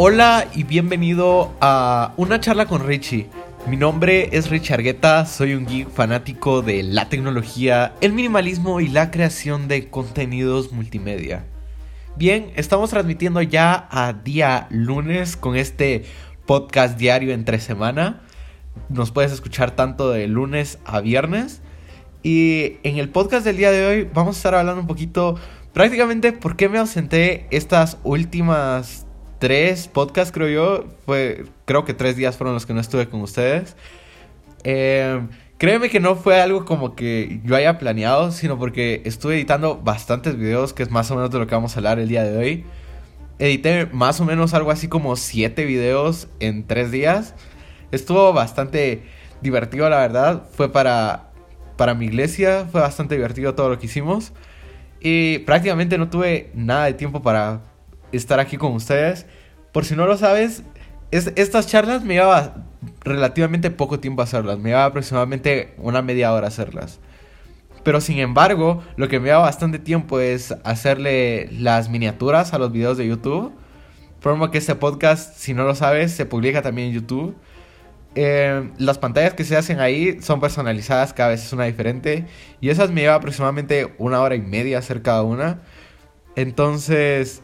Hola y bienvenido a una charla con Richie. Mi nombre es Richie Argueta, soy un geek fanático de la tecnología, el minimalismo y la creación de contenidos multimedia. Bien, estamos transmitiendo ya a día lunes con este podcast diario entre semana. Nos puedes escuchar tanto de lunes a viernes. Y en el podcast del día de hoy vamos a estar hablando un poquito prácticamente por qué me ausenté estas últimas tres podcasts, creo yo. Fue, creo que tres días fueron los que no estuve con ustedes. Eh, créeme que no fue algo como que yo haya planeado, sino porque estuve editando bastantes videos, que es más o menos de lo que vamos a hablar el día de hoy. Edité más o menos algo así como siete videos en tres días. Estuvo bastante divertido, la verdad. Fue para, para mi iglesia, fue bastante divertido todo lo que hicimos. Y prácticamente no tuve nada de tiempo para estar aquí con ustedes. Por si no lo sabes, es, estas charlas me llevaba relativamente poco tiempo hacerlas. Me llevaba aproximadamente una media hora hacerlas. Pero sin embargo, lo que me lleva bastante tiempo es hacerle las miniaturas a los videos de YouTube. Por que este podcast, si no lo sabes, se publica también en YouTube. Eh, las pantallas que se hacen ahí son personalizadas, cada vez es una diferente. Y esas me lleva aproximadamente una hora y media hacer cada una. Entonces,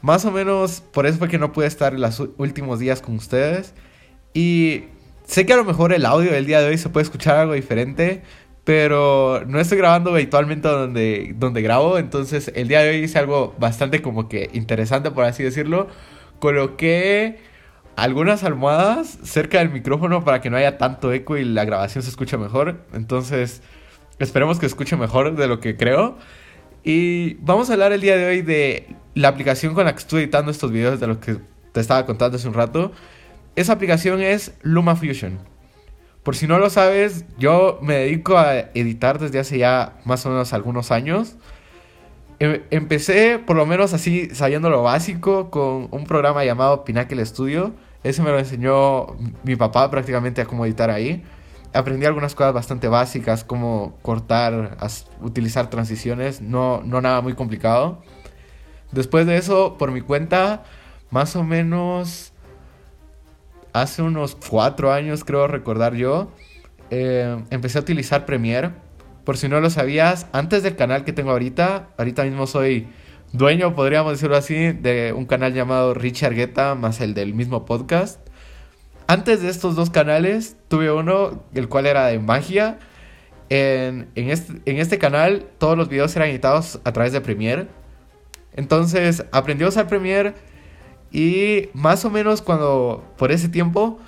más o menos por eso fue que no pude estar los últimos días con ustedes. Y sé que a lo mejor el audio del día de hoy se puede escuchar algo diferente, pero no estoy grabando habitualmente donde, donde grabo, entonces el día de hoy hice algo bastante como que interesante, por así decirlo. Coloqué algunas almohadas cerca del micrófono para que no haya tanto eco y la grabación se escuche mejor. Entonces, esperemos que escuche mejor de lo que creo. Y vamos a hablar el día de hoy de la aplicación con la que estoy editando estos videos de los que te estaba contando hace un rato. Esa aplicación es LumaFusion. Por si no lo sabes, yo me dedico a editar desde hace ya más o menos algunos años. Em, empecé por lo menos así sabiendo lo básico con un programa llamado Pinnacle Studio. Ese me lo enseñó mi papá prácticamente a cómo editar ahí aprendí algunas cosas bastante básicas, como cortar, utilizar transiciones, no, no nada muy complicado. Después de eso, por mi cuenta, más o menos hace unos cuatro años, creo recordar yo, eh, empecé a utilizar Premiere. Por si no lo sabías, antes del canal que tengo ahorita, ahorita mismo soy dueño, podríamos decirlo así, de un canal llamado Richard Guetta, más el del mismo podcast. Antes de estos dos canales, tuve uno, el cual era de magia. En, este, en este canal, todos los videos eran editados a través de Premiere. Entonces, aprendí a usar Premiere. Y más o menos cuando, por ese tiempo,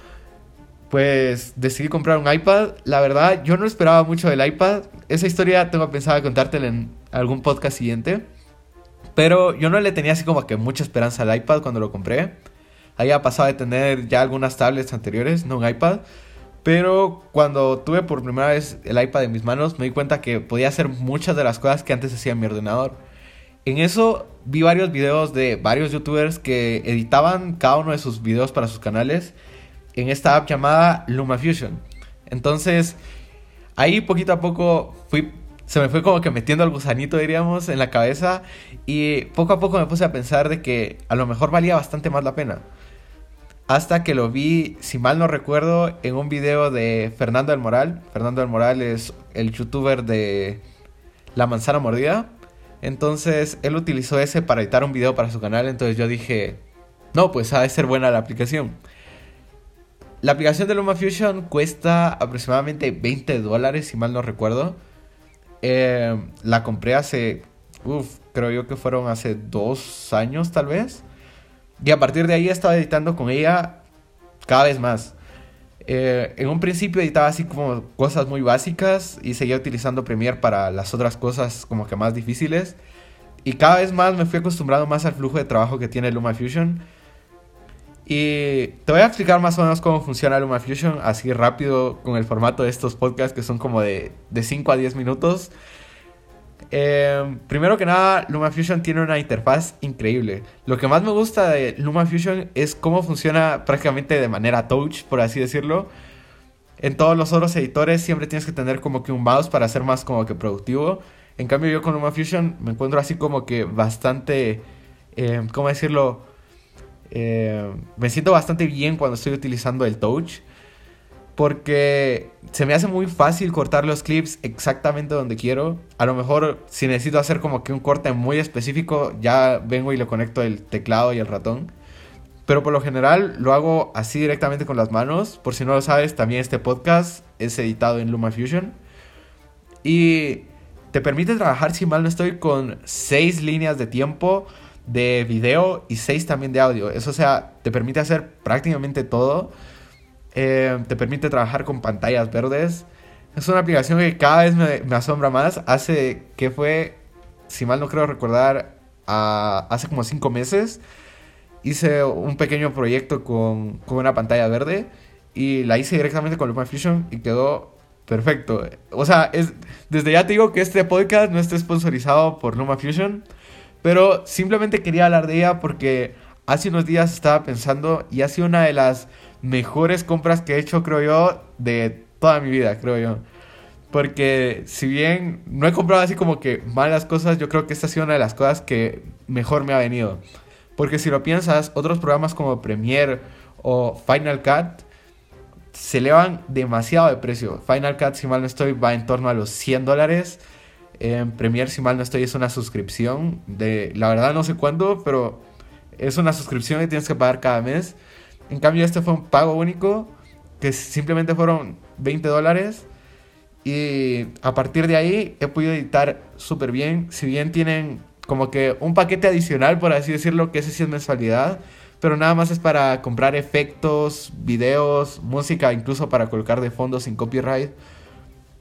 pues decidí comprar un iPad. La verdad, yo no esperaba mucho del iPad. Esa historia tengo pensado contártela en algún podcast siguiente. Pero yo no le tenía así como que mucha esperanza al iPad cuando lo compré había pasado de tener ya algunas tablets anteriores, no un iPad. Pero cuando tuve por primera vez el iPad en mis manos, me di cuenta que podía hacer muchas de las cosas que antes hacía en mi ordenador. En eso vi varios videos de varios youtubers que editaban cada uno de sus videos para sus canales en esta app llamada LumaFusion. Entonces, ahí poquito a poco se me fue como que metiendo el gusanito, diríamos, en la cabeza. Y poco a poco me puse a pensar de que a lo mejor valía bastante más la pena hasta que lo vi, si mal no recuerdo, en un video de Fernando del Moral. Fernando del Moral es el youtuber de La Manzana Mordida. Entonces él utilizó ese para editar un video para su canal. Entonces yo dije, no, pues ha de ser buena la aplicación. La aplicación de LumaFusion cuesta aproximadamente 20 dólares, si mal no recuerdo. Eh, la compré hace, uff, creo yo que fueron hace dos años tal vez. Y a partir de ahí he estado editando con ella cada vez más. Eh, en un principio editaba así como cosas muy básicas y seguía utilizando Premiere para las otras cosas como que más difíciles. Y cada vez más me fui acostumbrando más al flujo de trabajo que tiene LumaFusion. Y te voy a explicar más o menos cómo funciona LumaFusion así rápido con el formato de estos podcasts que son como de, de 5 a 10 minutos. Eh, primero que nada, LumaFusion tiene una interfaz increíble. Lo que más me gusta de LumaFusion es cómo funciona prácticamente de manera touch, por así decirlo. En todos los otros editores siempre tienes que tener como que un mouse para ser más como que productivo. En cambio yo con LumaFusion me encuentro así como que bastante, eh, ¿cómo decirlo? Eh, me siento bastante bien cuando estoy utilizando el touch. Porque se me hace muy fácil cortar los clips exactamente donde quiero. A lo mejor si necesito hacer como que un corte muy específico, ya vengo y le conecto el teclado y el ratón. Pero por lo general lo hago así directamente con las manos. Por si no lo sabes, también este podcast es editado en LumaFusion. Y te permite trabajar, si mal no estoy, con seis líneas de tiempo de video y seis también de audio. Eso, o sea, te permite hacer prácticamente todo. Eh, te permite trabajar con pantallas verdes. Es una aplicación que cada vez me, asombra más. Hace que fue, si mal no creo recordar, hace como cinco meses. Hice un pequeño proyecto con, con una pantalla verde y la hice directamente con LumaFusion y quedó perfecto. O sea, es, desde ya te digo que este podcast no está sponsorizado por LumaFusion. Pero simplemente quería hablar de ella porque hace unos días estaba pensando y ha sido una de las mejores compras que he hecho, creo yo, de toda mi vida, creo yo. Porque si bien no he comprado así como que malas cosas, yo creo que esta ha sido una de las cosas que mejor me ha venido. Porque si lo piensas, otros programas como Premiere o Final Cut se elevan demasiado de precio. Final Cut, si mal no estoy, va en torno a los 100 dólares. En Premiere, si mal no estoy, es una suscripción de, la verdad no sé cuándo, pero es una suscripción que tienes que pagar cada mes. En cambio, este fue un pago único, que simplemente fueron 20 dólares. Y a partir de ahí he podido editar súper bien. Si bien tienen como que un paquete adicional, por así decirlo, que ese sí es mensualidad. Pero nada más es para comprar efectos, videos, música, incluso para colocar de fondo sin copyright.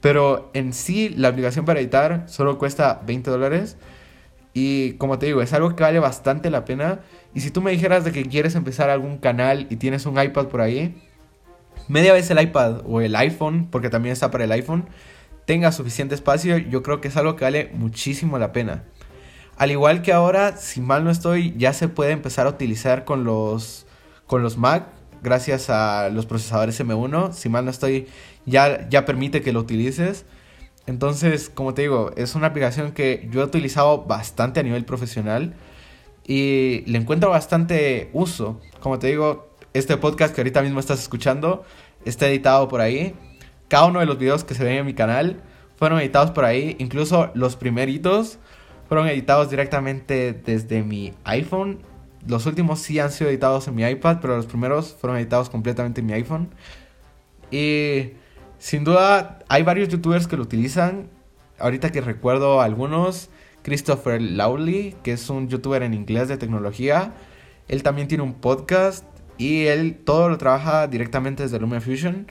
Pero en sí, la aplicación para editar solo cuesta 20 dólares. Y como te digo, es algo que vale bastante la pena. Y si tú me dijeras de que quieres empezar algún canal y tienes un iPad por ahí, media vez el iPad o el iPhone, porque también está para el iPhone, tenga suficiente espacio, yo creo que es algo que vale muchísimo la pena. Al igual que ahora, si mal no estoy, ya se puede empezar a utilizar con los, con los Mac gracias a los procesadores M1. Si mal no estoy, ya, ya permite que lo utilices. Entonces, como te digo, es una aplicación que yo he utilizado bastante a nivel profesional y le encuentro bastante uso. Como te digo, este podcast que ahorita mismo estás escuchando está editado por ahí. Cada uno de los videos que se ven en mi canal fueron editados por ahí. Incluso los primeritos fueron editados directamente desde mi iPhone los últimos sí han sido editados en mi iPad, pero los primeros fueron editados completamente en mi iPhone. Y sin duda hay varios youtubers que lo utilizan. Ahorita que recuerdo algunos, Christopher Lawley, que es un youtuber en inglés de tecnología. Él también tiene un podcast y él todo lo trabaja directamente desde LumaFusion.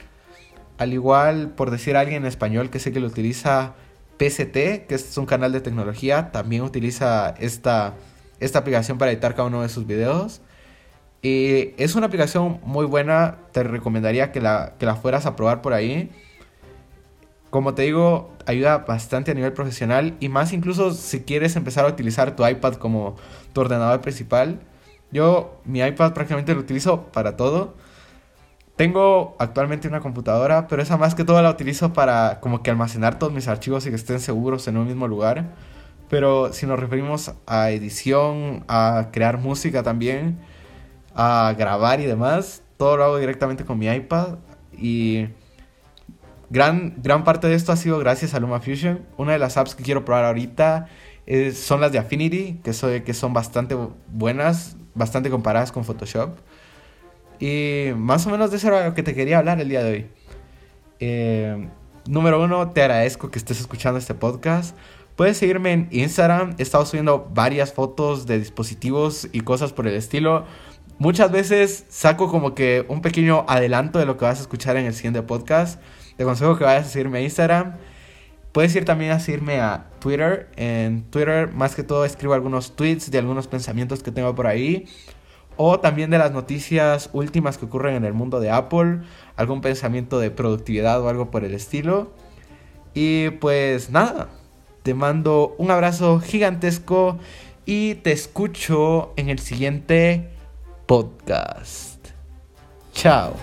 Al igual, por decir a alguien en español que sé que lo utiliza, PCT, que es un canal de tecnología, también utiliza esta esta aplicación para editar cada uno de sus videos. Y es una aplicación muy buena, te recomendaría que la, que la fueras a probar por ahí. Como te digo, ayuda bastante a nivel profesional y más incluso si quieres empezar a utilizar tu iPad como tu ordenador principal. Yo mi iPad prácticamente lo utilizo para todo. Tengo actualmente una computadora, pero esa más que todo la utilizo para como que almacenar todos mis archivos y que estén seguros en un mismo lugar. Pero si nos referimos a edición, a crear música también, a grabar y demás, todo lo hago directamente con mi iPad. Y gran, gran parte de esto ha sido gracias a LumaFusion. Una de las apps que quiero probar ahorita son las de Affinity, que, soy, que son bastante buenas, bastante comparadas con Photoshop. Y más o menos de eso era lo que te quería hablar el día de hoy. Eh, número uno, te agradezco que estés escuchando este podcast. Puedes seguirme en Instagram. He estado subiendo varias fotos de dispositivos y cosas por el estilo. Muchas veces saco como que un pequeño adelanto de lo que vas a escuchar en el siguiente podcast. Te aconsejo que vayas a seguirme a Instagram. Puedes ir también a seguirme a Twitter. En Twitter más que todo escribo algunos tweets de algunos pensamientos que tengo por ahí. O también de las noticias últimas que ocurren en el mundo de Apple. Algún pensamiento de productividad o algo por el estilo. Y pues nada, te mando un abrazo gigantesco y te escucho en el siguiente podcast. Chao.